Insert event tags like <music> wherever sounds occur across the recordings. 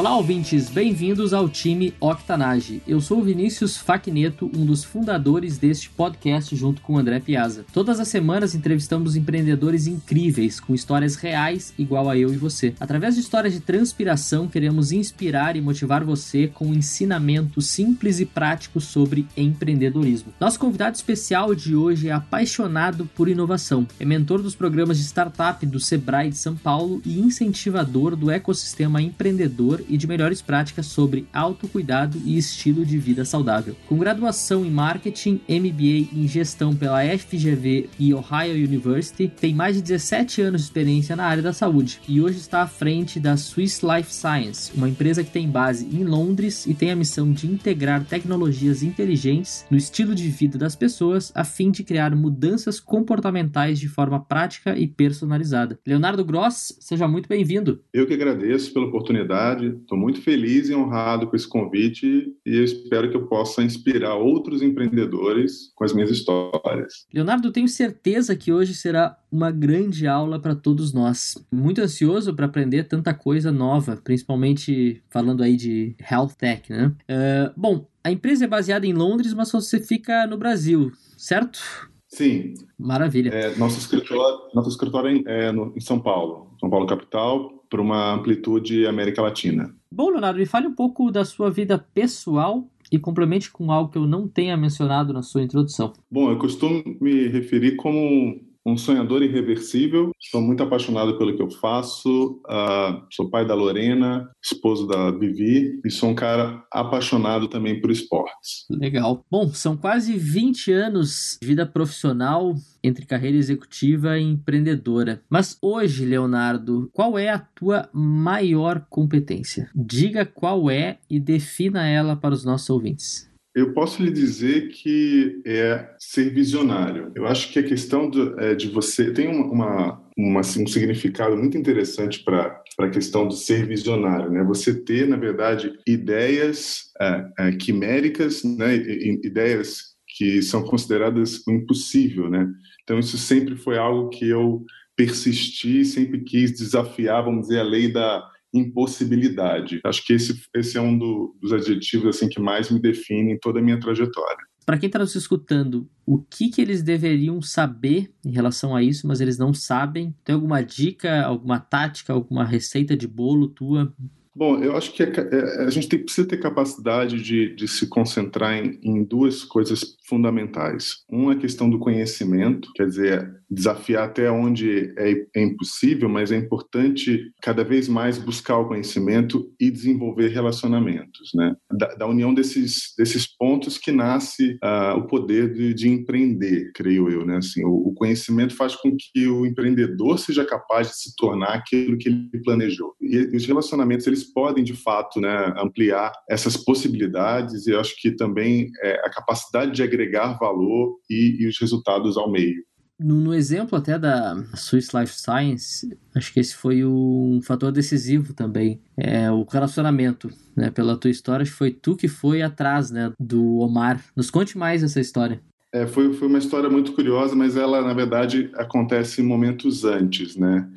Olá, ouvintes, bem-vindos ao time Octanage. Eu sou o Vinícius Facneto, um dos fundadores deste podcast junto com o André Piazza. Todas as semanas entrevistamos empreendedores incríveis, com histórias reais igual a eu e você. Através de histórias de transpiração, queremos inspirar e motivar você com um ensinamento simples e prático sobre empreendedorismo. Nosso convidado especial de hoje é apaixonado por inovação, é mentor dos programas de startup do Sebrae de São Paulo e incentivador do ecossistema empreendedor e de melhores práticas sobre autocuidado e estilo de vida saudável. Com graduação em marketing, MBA em gestão pela FGV e Ohio University, tem mais de 17 anos de experiência na área da saúde e hoje está à frente da Swiss Life Science, uma empresa que tem base em Londres e tem a missão de integrar tecnologias inteligentes no estilo de vida das pessoas a fim de criar mudanças comportamentais de forma prática e personalizada. Leonardo Gross, seja muito bem-vindo. Eu que agradeço pela oportunidade Estou muito feliz e honrado com esse convite e eu espero que eu possa inspirar outros empreendedores com as minhas histórias. Leonardo, tenho certeza que hoje será uma grande aula para todos nós. Muito ansioso para aprender tanta coisa nova, principalmente falando aí de health tech, né? Uh, bom, a empresa é baseada em Londres, mas você fica no Brasil, certo? Sim. Maravilha. É, nosso escritório, nosso escritório é, é no, em São Paulo, São Paulo capital, para uma amplitude América Latina. Bom, Leonardo, me fale um pouco da sua vida pessoal e complemente com algo que eu não tenha mencionado na sua introdução. Bom, eu costumo me referir como um sonhador irreversível. Sou muito apaixonado pelo que eu faço. Uh, sou pai da Lorena, esposo da Vivi e sou um cara apaixonado também por esportes. Legal. Bom, são quase 20 anos de vida profissional entre carreira executiva e empreendedora. Mas hoje, Leonardo, qual é a tua maior competência? Diga qual é e defina ela para os nossos ouvintes. Eu posso lhe dizer que é ser visionário. Eu acho que a questão de, é, de você tem uma, uma assim, um significado muito interessante para a questão do ser visionário, né? Você ter, na verdade, ideias é, é, quiméricas, né? ideias que são consideradas o impossível, né? Então isso sempre foi algo que eu persisti, sempre quis desafiar, vamos dizer, a lei da impossibilidade. Acho que esse, esse é um do, dos adjetivos assim que mais me define em toda a minha trajetória. Para quem está nos escutando, o que, que eles deveriam saber em relação a isso, mas eles não sabem? Tem alguma dica, alguma tática, alguma receita de bolo tua Bom, eu acho que é, é, a gente tem, precisa ter capacidade de, de se concentrar em, em, duas coisas fundamentais. Uma é a questão do conhecimento, quer dizer, desafiar até onde é, é, impossível, mas é importante cada vez mais buscar o conhecimento e desenvolver relacionamentos, né? Da, da união desses, desses pontos que nasce uh, o poder de, de, empreender, creio eu, né? Assim, o, o, conhecimento faz com que o empreendedor seja capaz de se tornar aquilo que ele planejou. E, e os relacionamentos, eles podem, de fato, né, ampliar essas possibilidades e eu acho que também é, a capacidade de agregar valor e, e os resultados ao meio. No, no, exemplo até da Swiss Life Science, acho que esse foi um fator decisivo também. É o relacionamento, né? Pela tua história, foi tu que foi atrás, né? Do Omar. Nos conte mais essa história. É, foi, foi uma história muito curiosa, mas ela, na verdade, acontece momentos antes, né?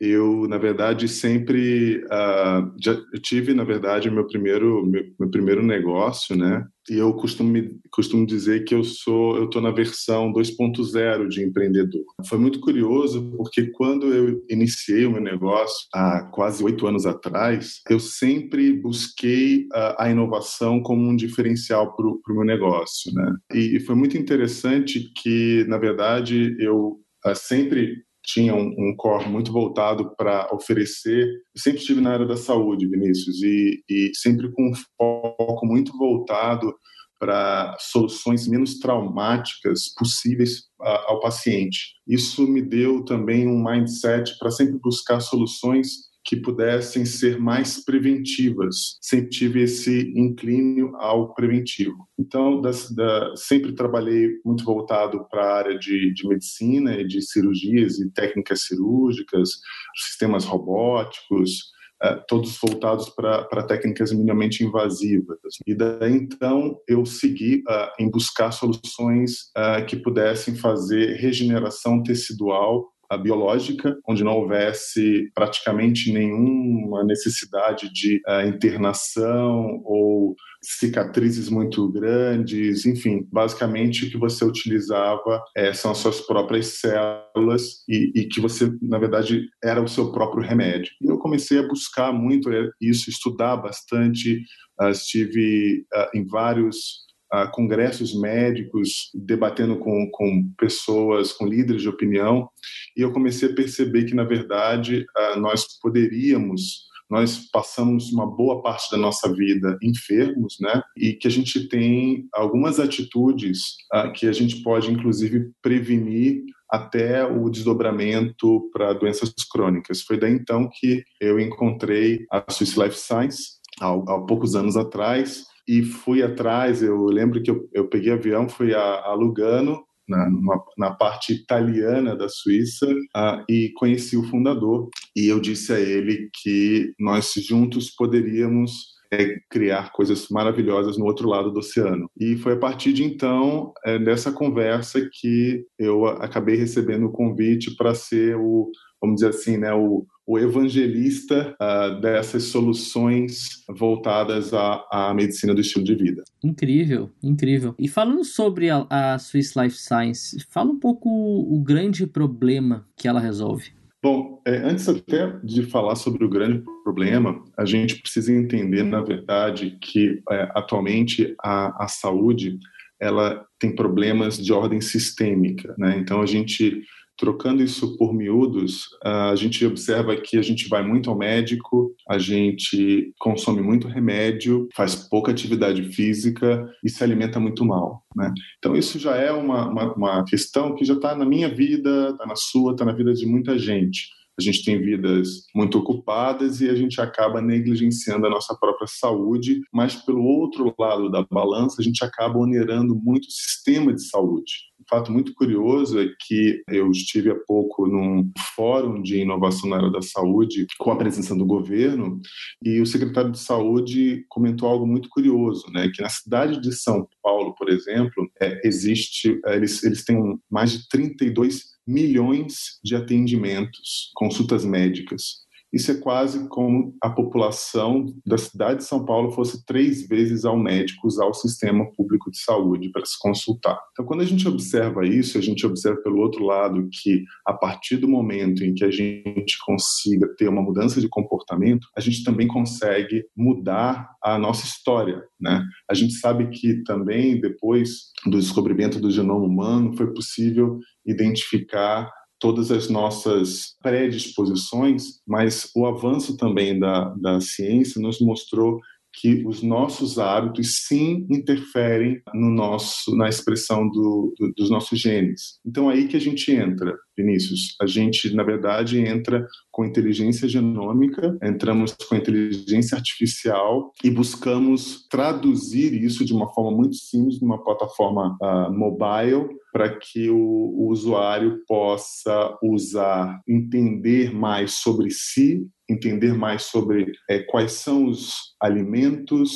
Eu na verdade sempre uh, já tive na verdade meu primeiro meu, meu, primeiro negócio né? E eu costumo costumo dizer que eu sou eu estou na versão 2.0 de empreendedor. Foi muito curioso porque quando eu iniciei o meu negócio há quase oito anos atrás eu sempre busquei uh, a inovação como um diferencial para o meu negócio né? E, e foi muito interessante que na verdade eu uh, sempre tinha um, um core muito voltado para oferecer. Eu sempre estive na área da saúde, Vinícius, e, e sempre com um foco muito voltado para soluções menos traumáticas possíveis ao paciente. Isso me deu também um mindset para sempre buscar soluções que pudessem ser mais preventivas. Sempre tive esse inclínio ao preventivo. Então, das, da, sempre trabalhei muito voltado para a área de, de medicina e de cirurgias e técnicas cirúrgicas, sistemas robóticos, é, todos voltados para técnicas minimamente invasivas. E daí então eu segui uh, em buscar soluções uh, que pudessem fazer regeneração tecidual biológica, onde não houvesse praticamente nenhuma necessidade de uh, internação ou cicatrizes muito grandes, enfim, basicamente o que você utilizava é, são as suas próprias células e, e, que você, na verdade, era o seu próprio remédio. E eu comecei a buscar muito isso, estudar bastante, uh, estive uh, em vários uh, congressos médicos, debatendo com, com pessoas, com líderes de opinião, e eu comecei a perceber que, na verdade, nós poderíamos nós passamos uma boa parte da nossa vida enfermos, né? E que a gente tem algumas atitudes que a gente pode, inclusive, prevenir até o desdobramento para doenças crônicas. Foi daí então que eu encontrei a Swiss Life Science há, há poucos anos atrás e fui atrás. Eu lembro que eu, eu peguei avião, fui a, a Lugano, na, na, parte italiana da Suíça uh, e conheci o fundador. E eu disse a ele que nós juntos poderíamos é, criar coisas maravilhosas no outro lado do oceano. E foi a partir de então, é, dessa conversa, que eu acabei recebendo o convite para ser o, vamos dizer assim, né, o, o evangelista uh, dessas soluções voltadas à, à, medicina do estilo de vida. Incrível, incrível. E falando sobre a, a Swiss Life Science, fala um pouco o, o grande problema que ela resolve. Bom, é, antes até de falar sobre o grande problema, a gente precisa entender, na verdade, que é, atualmente a, a saúde ela tem problemas de ordem sistêmica, né? Então a gente Trocando isso por miúdos, a gente observa que a gente vai muito ao médico, a gente consome muito remédio, faz pouca atividade física e se alimenta muito mal. Né? Então, isso já é uma, uma, uma questão que já está na minha vida, está na sua, está na vida de muita gente a gente tem vidas muito ocupadas e a gente acaba negligenciando a nossa própria saúde, mas pelo outro lado da balança, a gente acaba onerando muito o sistema de saúde. Um fato muito curioso é que eu estive há pouco num fórum de inovação na área da saúde com a presença do governo e o secretário de saúde comentou algo muito curioso, né, que na cidade de São Paulo, por exemplo, é, existe, eles, eles têm mais de 32 milhões de atendimentos, consultas médicas. Isso é quase como a população da cidade de São Paulo fosse três vezes ao médico usar o sistema público de saúde para se consultar. Então, quando a gente observa isso, a gente observa pelo outro lado que, a partir do momento em que a gente consiga ter uma mudança de comportamento, a gente também consegue mudar a nossa história. Né? A gente sabe que também, depois do descobrimento do genoma humano, foi possível identificar todas as nossas predisposições, mas o avanço também da, da ciência nos mostrou que os nossos hábitos sim interferem no nosso na expressão do, do, dos nossos genes. Então aí que a gente entra, Vinícius. A gente na verdade entra com inteligência genômica, entramos com inteligência artificial e buscamos traduzir isso de uma forma muito simples numa plataforma uh, mobile para que o, o usuário possa usar, entender mais sobre si entender mais sobre é, quais são os alimentos,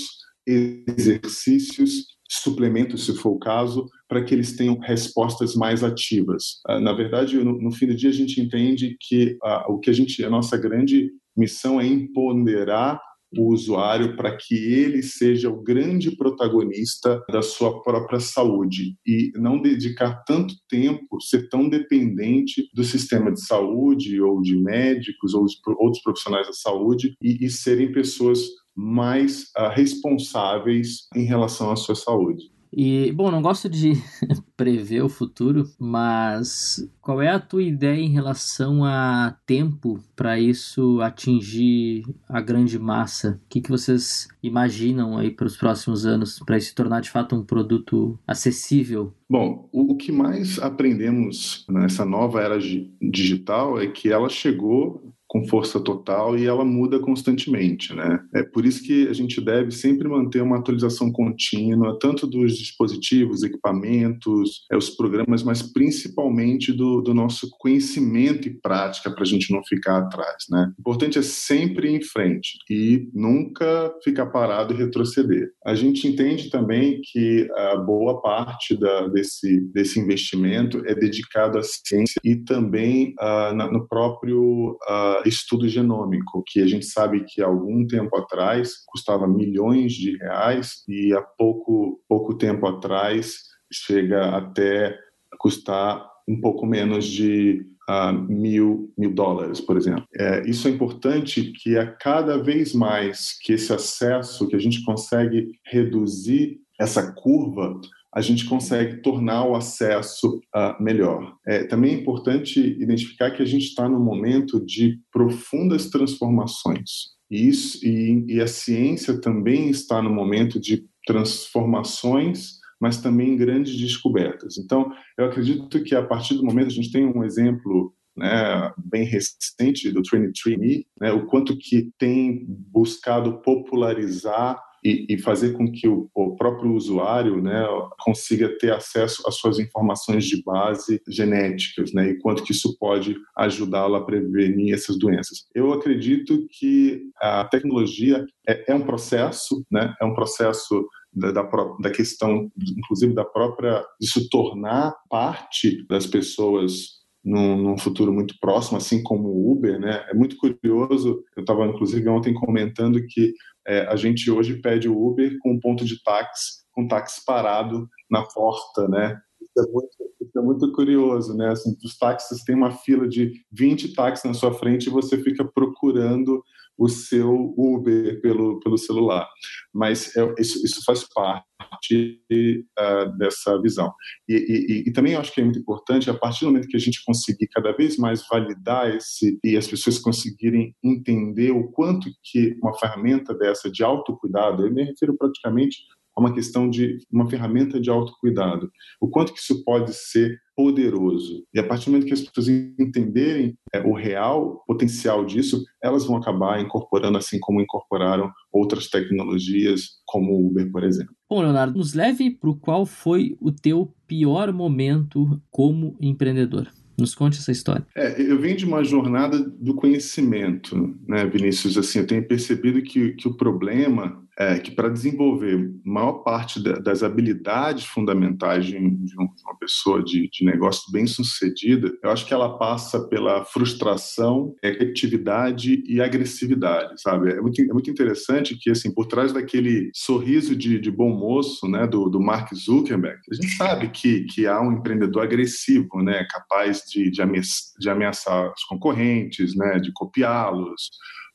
exercícios, suplementos, se for o caso, para que eles tenham respostas mais ativas. Ah, na verdade, no, no, fim do dia, a gente entende que uh, o que a gente, a nossa grande missão é empoderar o usuário para que ele seja o grande protagonista da sua própria saúde e não dedicar tanto tempo, ser tão dependente do sistema de saúde ou de médicos ou outros profissionais da saúde e, e serem pessoas mais uh, responsáveis em relação à sua saúde. E, bom, não gosto de <laughs> prever o futuro, mas qual é a tua ideia em relação a tempo para isso atingir a grande massa? O que, que vocês imaginam aí para os próximos anos, para isso se tornar de fato um produto acessível? Bom, o que mais aprendemos nessa nova era digital é que ela chegou com força total e ela muda constantemente, né? É por isso que a gente deve sempre manter uma atualização contínua, tanto dos dispositivos, equipamentos, é, os programas, mas principalmente do, do nosso conhecimento e prática para a gente não ficar atrás, né? O importante é sempre ir em frente e nunca ficar parado e retroceder. A gente entende também que a boa parte da, desse, desse investimento é dedicado à ciência e também uh, na, no próprio uh, estudo genômico, que a gente sabe que algum tempo atrás custava milhões de reais e há pouco, pouco tempo atrás chega até custar um pouco menos de uh, mil, mil dólares, por exemplo. É, isso é importante que a cada vez mais que esse acesso, que a gente consegue reduzir essa curva, a gente consegue tornar o acesso uh, melhor. É também é importante identificar que a gente está num momento de profundas transformações. E, isso, e, e a ciência também está no momento de transformações mas também grandes descobertas. Então, eu acredito que a partir do momento a gente tem um exemplo né, bem recente do 23andMe, né, o quanto que tem buscado popularizar e, e fazer com que o, o, próprio usuário né, consiga ter acesso às suas informações de base genéticas, né, e quanto que isso pode ajudá-lo a prevenir essas doenças. Eu acredito que a tecnologia é, é um processo, né, é um processo da, da, da, questão, inclusive da própria, de se tornar parte das pessoas num, num, futuro muito próximo, assim como o Uber, né? É muito curioso. Eu estava inclusive ontem comentando que é, a gente hoje pede o Uber com um ponto de táxi, com táxi parado na porta, né? Isso é muito, isso é muito curioso, né? Assim, os táxis têm uma fila de 20 táxis na sua frente e você fica procurando o seu Uber pelo, pelo celular. Mas é, isso, isso faz parte uh, dessa visão. E, e, e, também acho que é muito importante, a partir do momento que a gente conseguir cada vez mais validar esse e as pessoas conseguirem entender o quanto que uma ferramenta dessa de autocuidado, eu me refiro praticamente a uma questão de uma ferramenta de autocuidado. O quanto que isso pode ser poderoso. E a partir do momento que as pessoas entenderem é, o real potencial disso, elas vão acabar incorporando, assim como incorporaram outras tecnologias, como o Uber, por exemplo. Bom, Leonardo, nos leve para o qual foi o teu pior momento como empreendedor. Nos conte essa história. É, eu venho de uma jornada do conhecimento, né, Vinícius? Assim, eu tenho percebido que, que o problema é que para desenvolver maior parte da, das habilidades fundamentais de, de, uma pessoa de, de, negócio bem sucedida, eu acho que ela passa pela frustração, efetividade e agressividade, sabe? É muito, é muito interessante que, assim, por trás daquele sorriso de, bom moço, né, do, do Mark Zuckerberg, a gente sabe que, que há um empreendedor agressivo, né, capaz de, de ameaçar os concorrentes, né, de copiá-los,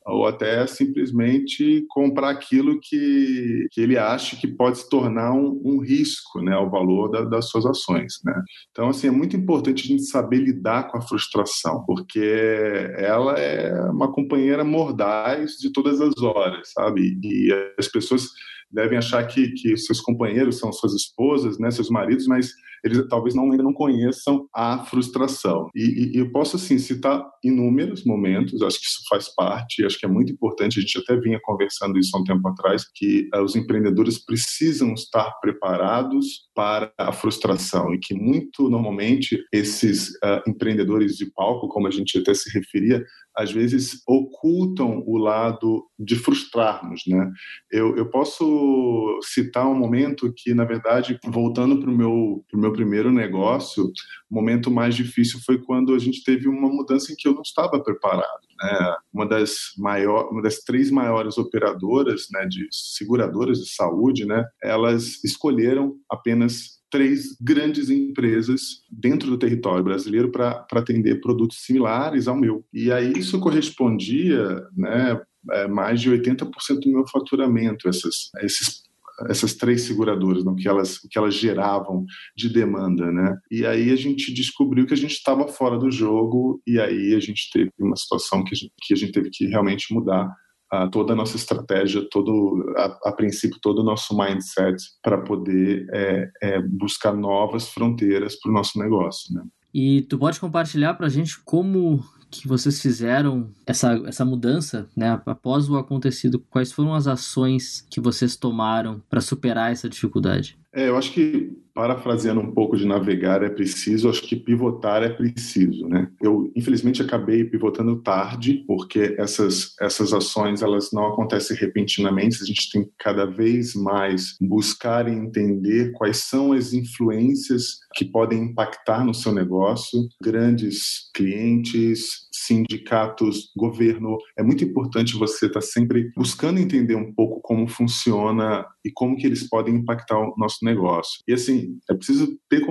ou até simplesmente comprar aquilo que, que ele acha que pode se tornar um, um risco né, ao valor da, das suas ações. Né? Então, assim, é muito importante a gente saber lidar com a frustração, porque ela é uma companheira mordaz de todas as horas, sabe? E as pessoas devem achar que, que seus companheiros são suas esposas, né, seus maridos, mas eles talvez não, ainda não conheçam a frustração. E, e, eu posso, assim, citar inúmeros momentos, acho que isso faz parte, acho que é muito importante, a gente até vinha conversando isso há um tempo atrás, que uh, os empreendedores precisam estar preparados para a frustração e que muito normalmente esses uh, empreendedores de palco, como a gente até se referia, às vezes ocultam o lado de frustrarmos, né? Eu, eu posso citar um momento que, na verdade, voltando para o meu, meu primeiro negócio, o momento mais difícil foi quando a gente teve uma mudança em que eu não estava preparado. Né? Uma das maior, uma das três maiores operadoras, né, de seguradoras de saúde, né, elas escolheram apenas três grandes empresas dentro do território brasileiro para atender produtos similares ao meu. E aí isso correspondia, né, é, mais de 80% do meu faturamento, essas, esses essas três seguradoras, no que elas, que elas geravam de demanda, né? E aí a gente descobriu que a gente estava fora do jogo e aí a gente teve uma situação que a gente, que a gente teve que realmente mudar toda a nossa estratégia, todo a, a princípio todo o nosso mindset para poder é, é, buscar novas fronteiras para o nosso negócio, né? E tu pode compartilhar para a gente como que vocês fizeram essa, essa mudança, né? Após o acontecido, quais foram as ações que vocês tomaram para superar essa dificuldade? É, eu acho que parafraseando um pouco de navegar é preciso, acho que pivotar é preciso, né? Eu infelizmente acabei pivotando tarde, porque essas essas ações elas não acontecem repentinamente, a gente tem que cada vez mais buscar e entender quais são as influências que podem impactar no seu negócio, grandes clientes, sindicatos, governo. É muito importante você estar sempre buscando entender um pouco como funciona e como que eles podem impactar o nosso negócio. E assim, é preciso ter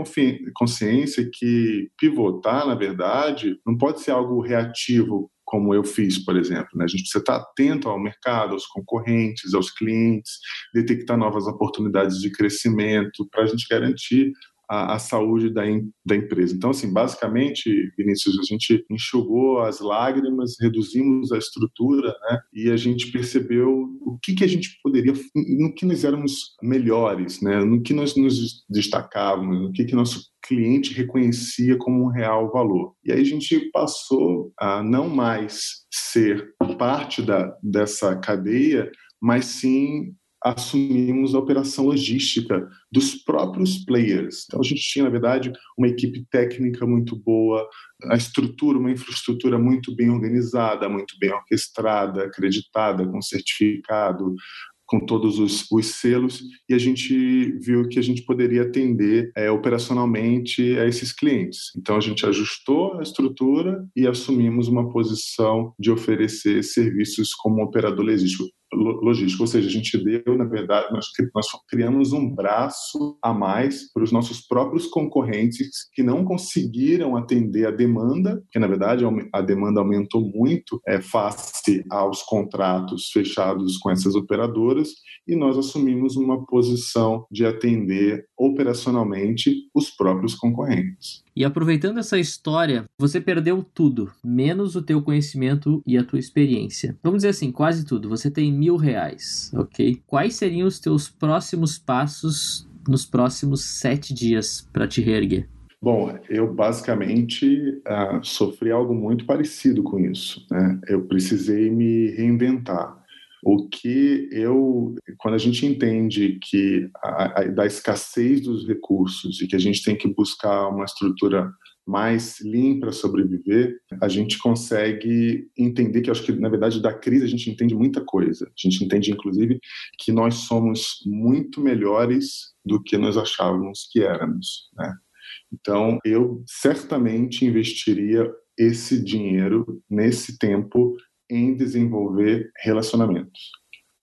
consciência que pivotar, na verdade, não pode ser algo reativo como eu fiz, por exemplo. Né? A gente precisa estar atento ao mercado, aos concorrentes, aos clientes, detectar novas oportunidades de crescimento para a gente garantir a, a saúde da, da empresa. Então, assim, basicamente, Vinícius, a gente enxugou as lágrimas, reduzimos a estrutura, né? E a gente percebeu o que, que a gente poderia, no que nós éramos melhores, né? No que nós nos destacávamos, no que, que nosso cliente reconhecia como um real valor. E aí a gente passou a não mais ser parte da, dessa cadeia, mas sim assumimos a operação logística dos próprios players. Então a gente tinha, na verdade, uma equipe técnica muito boa, a estrutura, uma infraestrutura muito bem organizada, muito bem orquestrada, acreditada, com certificado, com todos os, os, selos e a gente viu que a gente poderia atender é, operacionalmente a esses clientes. Então a gente ajustou a estrutura e assumimos uma posição de oferecer serviços como operador logístico logístico, ou seja, a gente deu, na verdade, nós, nós criamos um braço a mais para os nossos próprios concorrentes que não conseguiram atender a demanda, que na verdade a demanda aumentou muito é, face aos contratos fechados com essas operadoras, e nós assumimos uma posição de atender operacionalmente os próprios concorrentes. E aproveitando essa história, você perdeu tudo, menos o teu conhecimento e a tua experiência. Vamos dizer assim, quase tudo. Você tem mil reais, ok? Quais seriam os teus próximos passos nos próximos sete dias para te reerguer? Bom, eu basicamente uh, sofri algo muito parecido com isso. Né? Eu precisei me reinventar. O que eu, quando a gente entende que a, a, da escassez dos recursos e que a gente tem que buscar uma estrutura mais limpa para sobreviver, a gente consegue entender que acho que na verdade da crise a gente entende muita coisa. A gente entende inclusive que nós somos muito melhores do que nós achávamos que éramos, né? Então, eu certamente investiria esse dinheiro nesse tempo em desenvolver relacionamentos.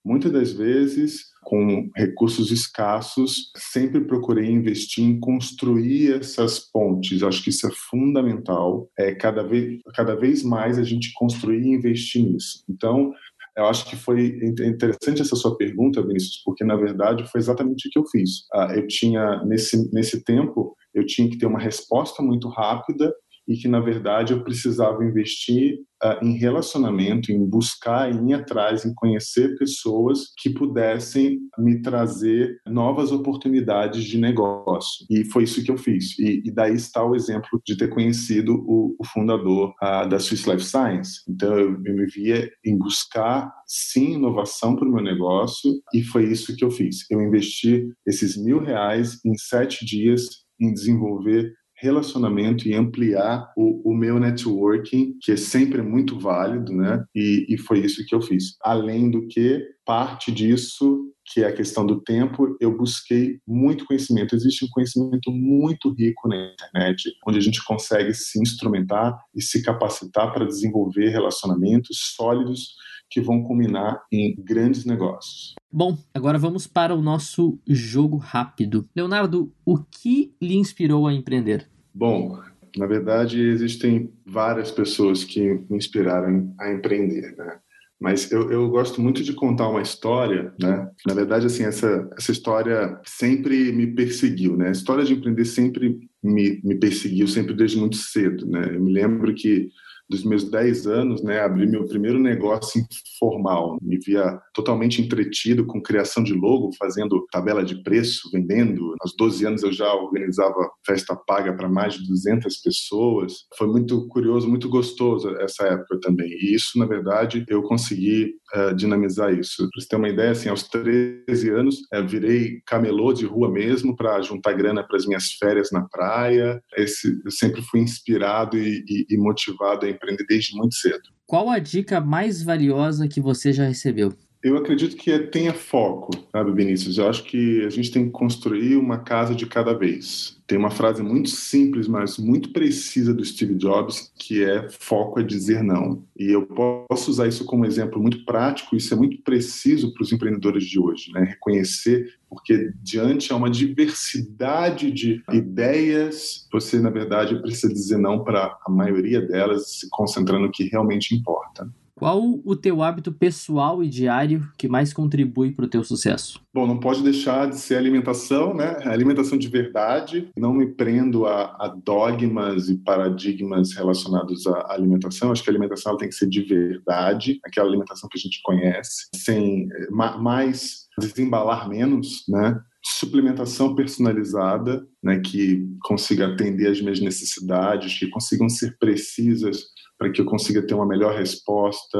Muitas das vezes, com recursos escassos, sempre procurei investir em construir essas pontes. Acho que isso é fundamental. É cada vez, cada vez mais a gente construir e investir nisso. Então, eu acho que foi interessante essa sua pergunta, Vinícius, porque na verdade foi exatamente o que eu fiz. Ah, eu tinha nesse nesse tempo eu tinha que ter uma resposta muito rápida e que na verdade eu precisava investir uh, em relacionamento, em buscar, em ir atrás, em conhecer pessoas que pudessem me trazer novas oportunidades de negócio. E foi isso que eu fiz. E, e daí está o exemplo de ter conhecido o, o fundador uh, da Swiss Life Science. Então eu, eu me via em buscar sim inovação para o meu negócio e foi isso que eu fiz. Eu investi esses mil reais em sete dias em desenvolver relacionamento e ampliar o, o, meu networking, que é sempre muito válido, né? E, e foi isso que eu fiz. Além do que, parte disso que é a questão do tempo, eu busquei muito conhecimento. Existe um conhecimento muito rico na internet, onde a gente consegue se instrumentar e se capacitar para desenvolver relacionamentos sólidos que vão culminar em grandes negócios. Bom, agora vamos para o nosso jogo rápido. Leonardo, o que lhe inspirou a empreender? Bom, na verdade, existem várias pessoas que me inspiraram a empreender, né? Mas eu, eu gosto muito de contar uma história, né? Na verdade, assim, essa, essa história sempre me perseguiu, né? A história de empreender sempre me, me perseguiu, sempre desde muito cedo, né? Eu me lembro que dos meus 10 anos, né, abri meu primeiro negócio informal. Me via totalmente entretido com criação de logo, fazendo tabela de preço, vendendo. Aos 12 anos eu já organizava festa paga para mais de 200 pessoas. Foi muito curioso, muito gostoso essa época também. E isso, na verdade, eu consegui uh, dinamizar isso. Para você ter uma ideia, assim, aos 13 anos, uh, virei camelô de rua mesmo para juntar grana para as minhas férias na praia. Esse, eu sempre fui inspirado e, e, e motivado a empreender desde muito cedo. Qual a dica mais valiosa que você já recebeu? Eu acredito que é, tenha foco, sabe, Vinícius? Eu acho que a gente tem que construir uma casa de cada vez. Tem uma frase muito simples, mas muito precisa do Steve Jobs, que é foco é dizer não. E eu posso usar isso como exemplo muito prático, isso é muito preciso para os empreendedores de hoje, né? Reconhecer, porque diante a uma diversidade de ideias, você, na verdade, precisa dizer não para a maioria delas, se concentrando no que realmente importa. Qual o teu hábito pessoal e diário que mais contribui para o teu sucesso? Bom, não pode deixar de ser alimentação, né? Alimentação de verdade. Não me prendo a, a dogmas e paradigmas relacionados à alimentação. Acho que a alimentação tem que ser de verdade, aquela alimentação que a gente conhece, sem mais desembalar menos, né? suplementação personalizada, né, que consiga atender às minhas necessidades, que consigam ser precisas para que eu consiga ter uma melhor resposta,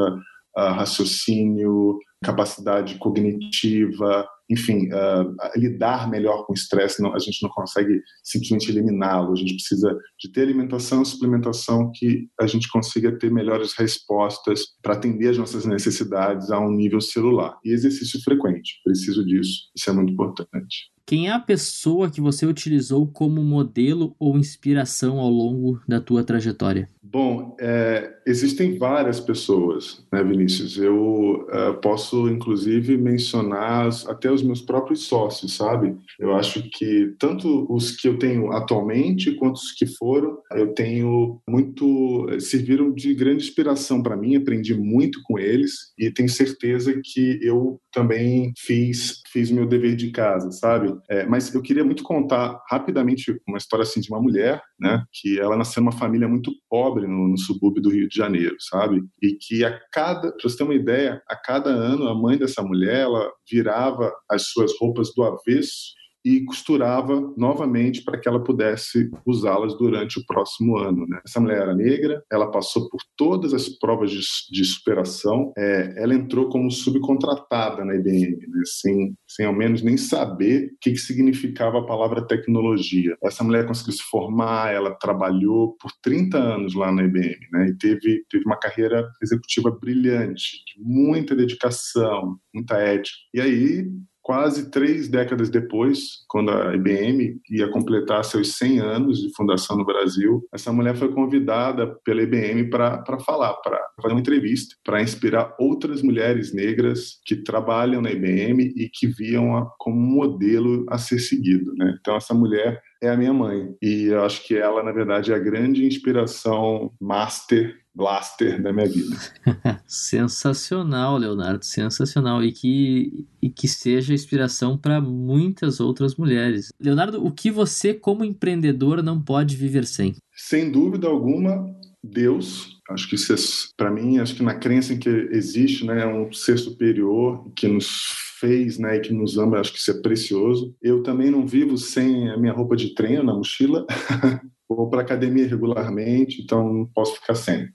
uh, raciocínio, capacidade cognitiva, enfim, uh, lidar melhor com o estresse. a gente não consegue simplesmente eliminá-lo. A gente precisa de ter alimentação suplementação que a gente consiga ter melhores respostas para atender as nossas necessidades a um nível celular. E exercício frequente, preciso disso. Isso é muito importante. Quem é a pessoa que você utilizou como modelo ou inspiração ao longo da tua trajetória? Bom, é, existem várias pessoas, né, Vinícius? Eu uh, posso, inclusive, mencionar até os meus próprios sócios, sabe? Eu acho que tanto os que eu tenho atualmente quanto os que foram, eu tenho muito. serviram de grande inspiração para mim, aprendi muito com eles e tenho certeza que eu também fiz, fiz meu dever de casa, sabe? É, mas eu queria muito contar rapidamente uma história assim de uma mulher, né? Que ela nasceu numa família muito pobre no, no subúrbio do Rio de Janeiro, sabe? E que a cada, para você ter uma ideia, a cada ano a mãe dessa mulher ela virava as suas roupas do avesso e costurava novamente para que ela pudesse usá-las durante o próximo ano. Né? Essa mulher era negra, ela passou por todas as provas de, de superação, é, ela entrou como subcontratada na IBM, né? sem, sem ao menos nem saber o que, que significava a palavra tecnologia. Essa mulher conseguiu se formar, ela trabalhou por 30 anos lá na IBM né? e teve, teve uma carreira executiva brilhante, de muita dedicação, muita ética. E aí quase três décadas depois, quando a IBM ia completar seus 100 anos de fundação no Brasil, essa mulher foi convidada pela IBM para falar, para fazer uma entrevista, para inspirar outras mulheres negras que trabalham na IBM e que viam a, como um modelo a ser seguido. Né? Então, essa mulher é a minha mãe. E eu acho que ela, na verdade, é a grande inspiração master blaster da minha vida. <laughs> sensacional, Leonardo, sensacional e que e que seja inspiração para muitas outras mulheres. Leonardo, o que você como empreendedor não pode viver sem? Sem dúvida alguma, Deus. Acho que isso é, para mim, acho que na crença em que existe, né, um ser superior que nos fez, né, e que nos ama, acho que isso é precioso. Eu também não vivo sem a minha roupa de treino na mochila. <laughs> Vou para academia regularmente, então não posso ficar sem.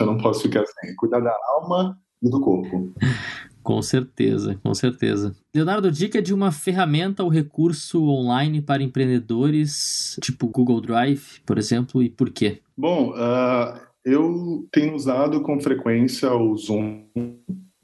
Eu não posso ficar sem. Cuidar da alma e do corpo. Com certeza, com certeza. Leonardo, dica de uma ferramenta ou recurso online para empreendedores, tipo Google Drive, por exemplo, e por quê? Bom, uh, eu tenho usado com frequência o Zoom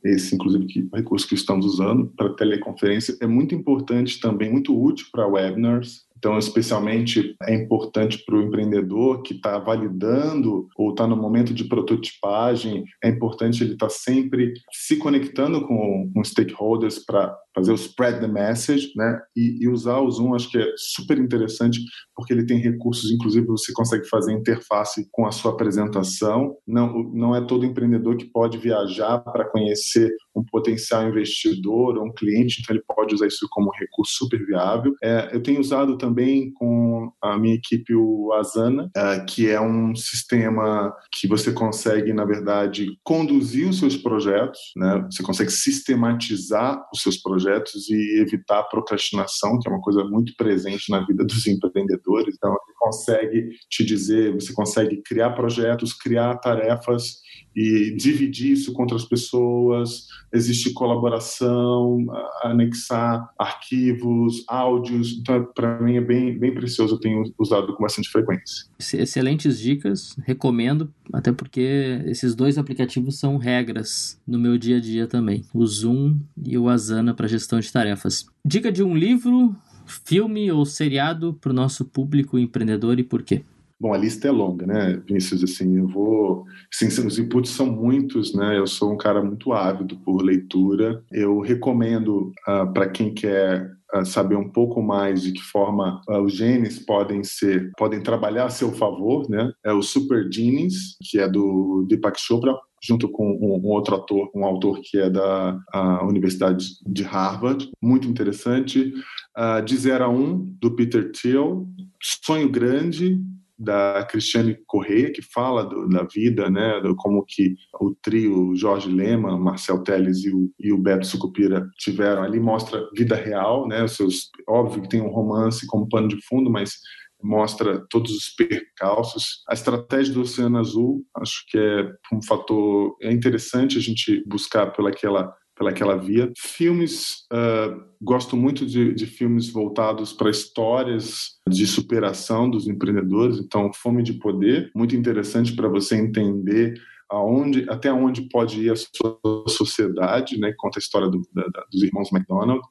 esse, inclusive, que, o recurso que estamos usando para teleconferência, é muito importante também, muito útil para webinars. Então, especialmente é importante para o empreendedor que está validando ou está no momento de prototipagem, é importante ele estar tá sempre se conectando com, com stakeholders para fazer o spread the message, né? E, e, usar o Zoom acho que é super interessante porque ele tem recursos, inclusive você consegue fazer interface com a sua apresentação. Não, não é todo empreendedor que pode viajar para conhecer um potencial investidor ou um cliente, então ele pode usar isso como recurso super viável. É, eu tenho usado também com a minha equipe o Asana, é, que é um sistema que você consegue, na verdade, conduzir os seus projetos, né? Você consegue sistematizar os seus projetos e evitar a procrastinação, que é uma coisa muito presente na vida dos <laughs> empreendedores. Então, você consegue te dizer, você consegue criar projetos, criar tarefas e dividir isso com outras pessoas, existe colaboração, anexar arquivos, áudios, então para mim é bem, bem precioso, eu tenho usado com bastante frequência. Excelentes dicas, recomendo, até porque esses dois aplicativos são regras no meu dia a dia também, o Zoom e o Asana para gestão de tarefas. Dica de um livro, filme ou seriado para o nosso público empreendedor e por quê? Bom, a lista é longa, né, Vinícius? Assim, eu vou. Sim, os inputs são muitos, né? Eu sou um cara muito ávido por leitura. Eu recomendo uh, ah, para quem quer uh, saber um pouco mais de que forma uh, os genes podem ser, podem trabalhar a seu favor, né? É o Super Genes, que é do Deepak Chopra, junto com um, outro ator, um autor que é da Universidade de Harvard, muito interessante. Uh, de 0 a 1, um, do Peter Thiel, Sonho Grande, da Cristiane Correia, que fala do, da vida, né, do, como que o trio Jorge Lema, Marcel Teles e o, e o Beto Sucupira tiveram ali, mostra vida real, né, os seus, óbvio que tem um romance como pano de fundo, mas mostra todos os percalços. A estratégia do Oceano Azul, acho que é um fator é interessante a gente buscar pelaquela pelaquela via. Filmes, uh, gosto muito de, de filmes voltados para histórias de superação dos empreendedores. Então, Fome de Poder, muito interessante para você entender aonde, até onde pode ir a sua sociedade, né? Conta a história do, da, dos irmãos McDonald.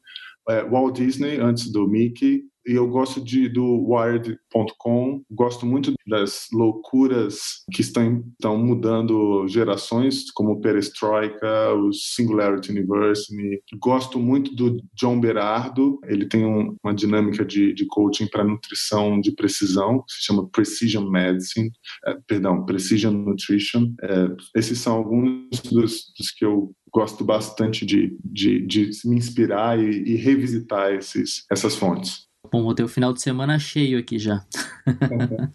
É, Walt Disney, antes do Mickey, e eu gosto de, do Wired.com, gosto muito das loucuras que estão, estão mudando gerações, como o Perestroika, o Singularity University. Gosto muito do John Berardo, ele tem um, uma dinâmica de, de coaching para nutrição de precisão, que se chama Precision Medicine, é, perdão, Precision Nutrition. É, esses são alguns dos, dos que eu gosto bastante de, de, de me inspirar e, e revisitar esses, essas fontes. Bom, vou ter o final de semana cheio aqui já. <laughs>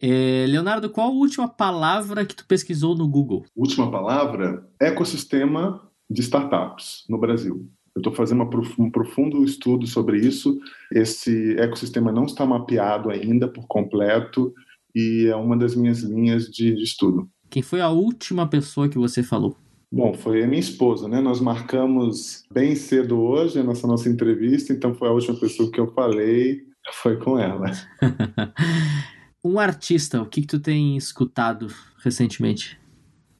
é, Leonardo, qual a última palavra que tu pesquisou no Google? Última palavra? Ecossistema de startups no Brasil. Eu estou fazendo uma, um profundo estudo sobre isso. Esse ecossistema não está mapeado ainda por completo e é uma das minhas linhas de, de estudo. Quem foi a última pessoa que você falou? Bom, foi a minha esposa, né? Nós marcamos bem cedo hoje a nossa, nossa entrevista, então foi a última pessoa que eu falei, foi com ela. <laughs> um artista, o que, que tu tem escutado recentemente?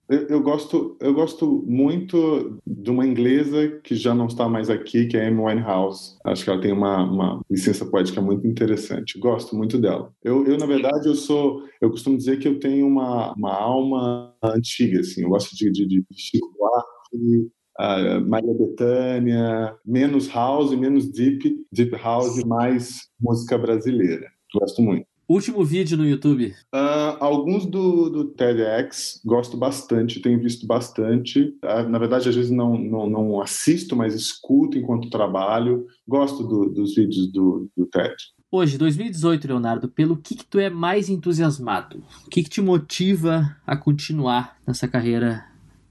Eu, eu, gosto, eu gosto muito de uma inglesa que já não está mais aqui, que é Amy Winehouse. Acho que ela tem uma, uma licença poética muito interessante. Gosto muito dela. Eu, eu, na verdade, eu sou, eu costumo dizer que eu tenho uma, uma alma antiga, assim. Eu gosto de, de, de Chico Buarque, uh, Maria Bethânia, menos house, menos deep, deep house, mais música brasileira. Gosto muito. Último vídeo no YouTube? Uh, alguns do, do TEDx, gosto bastante, tenho visto bastante. Uh, na verdade, às vezes não, não, não, assisto, mas escuto enquanto trabalho. Gosto do, dos vídeos do, do TED. Hoje, 2018, Leonardo, pelo que, que tu é mais entusiasmado? O que, que te motiva a continuar nessa carreira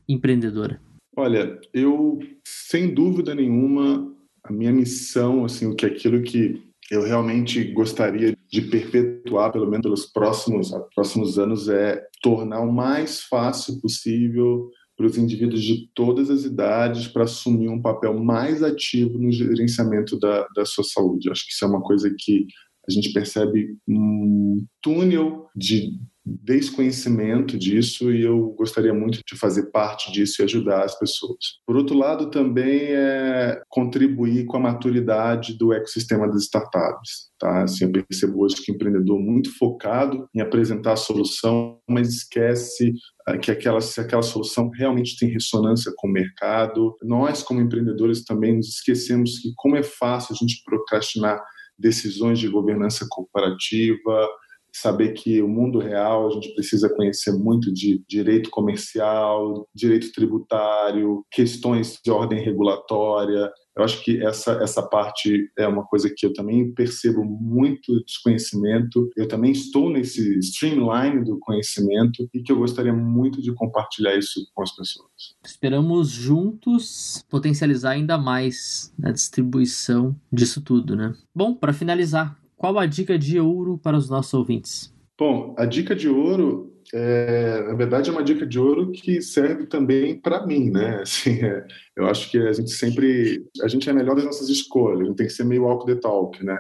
empreendedora? Olha, eu, sem dúvida nenhuma, a minha missão, assim, o que é aquilo que eu realmente gostaria de perpetuar, pelo menos pelos próximos, próximos anos, é tornar o mais fácil possível para os indivíduos de todas as idades para assumir um papel mais ativo no gerenciamento da, da sua saúde. Acho que isso é uma coisa que a gente percebe um túnel de desconhecimento disso e eu gostaria muito de fazer parte disso e ajudar as pessoas. Por outro lado, também é contribuir com a maturidade do ecossistema das startups. Tá? Assim, eu percebo hoje que o empreendedor muito focado em apresentar a solução, mas esquece ah, que aquela, se aquela solução realmente tem ressonância com o mercado. Nós, como empreendedores, também nos esquecemos que como é fácil a gente procrastinar decisões de governança corporativa, saber que o mundo real a gente precisa conhecer muito de direito comercial, direito tributário, questões de ordem regulatória. Eu acho que essa, essa parte é uma coisa que eu também percebo muito desconhecimento. Eu também estou nesse streamline do conhecimento e que eu gostaria muito de compartilhar isso com as pessoas. Esperamos juntos potencializar ainda mais a distribuição disso tudo, né? Bom, para finalizar, qual a dica de ouro para os nossos ouvintes? Bom, a dica de ouro, é, na verdade, é uma dica de ouro que serve também para mim, né? <laughs> Assim, é, eu acho que a gente sempre, a gente é melhor das nossas escolhas, não tem que ser meio walk the talk, né?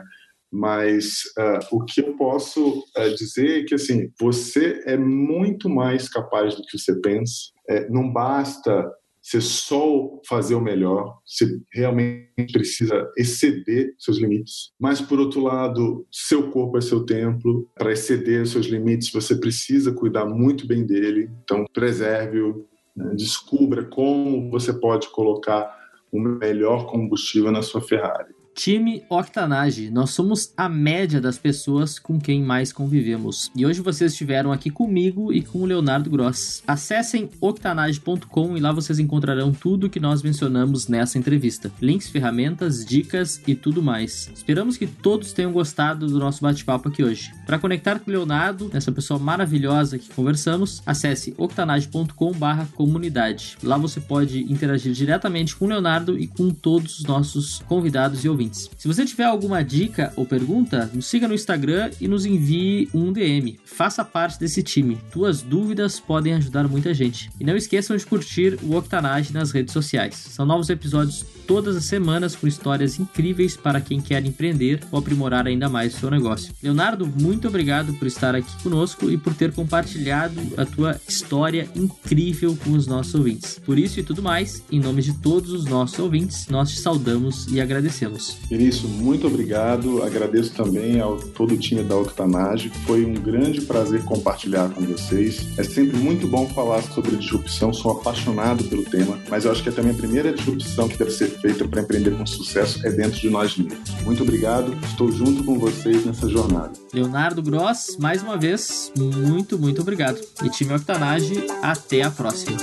Mas uh, o que eu posso uh, dizer é que assim, você é muito mais capaz do que você pensa. É, não basta você só fazer o melhor, você realmente precisa exceder seus limites. Mas, por outro lado, seu corpo é seu templo. Para exceder seus limites, você precisa cuidar muito bem dele. Então, preserve-o, né? descubra como você pode colocar o melhor combustível na sua Ferrari. Time Octanage, nós somos a média das pessoas com quem mais convivemos. E hoje vocês estiveram aqui comigo e com o Leonardo Gross. Acessem octanage.com e lá vocês encontrarão tudo que nós mencionamos nessa entrevista: links, ferramentas, dicas e tudo mais. Esperamos que todos tenham gostado do nosso bate-papo aqui hoje. Para conectar com o Leonardo, essa pessoa maravilhosa que conversamos, acesse octanage.com/comunidade. Lá você pode interagir diretamente com o Leonardo e com todos os nossos convidados e ouvintes ouvintes. Se você tiver alguma dica ou pergunta, nos siga no Instagram e nos envie um DM. Faça parte desse time. Tuas dúvidas podem ajudar muita gente. E não esqueçam de curtir o Octanage nas redes sociais. São novos episódios todas as semanas com histórias incríveis para quem quer empreender ou aprimorar ainda mais o seu negócio. Leonardo, muito obrigado por estar aqui conosco e por ter compartilhado a tua história incrível com os nossos ouvintes. Por isso e tudo mais, em nome de todos os nossos ouvintes, nós te saudamos e agradecemos. Vinícius, muito obrigado. Agradeço também ao todo o time da Octanage. Foi um grande prazer compartilhar com vocês. É sempre muito bom falar sobre disrupção. Sou apaixonado pelo tema, mas eu acho que é também a primeira disrupção que deve ser feita para empreender com sucesso é dentro de nós mesmos. Muito obrigado. Estou junto com vocês nessa jornada. Leonardo Gross, mais uma vez, muito, muito obrigado. E time Octanage, até a próxima.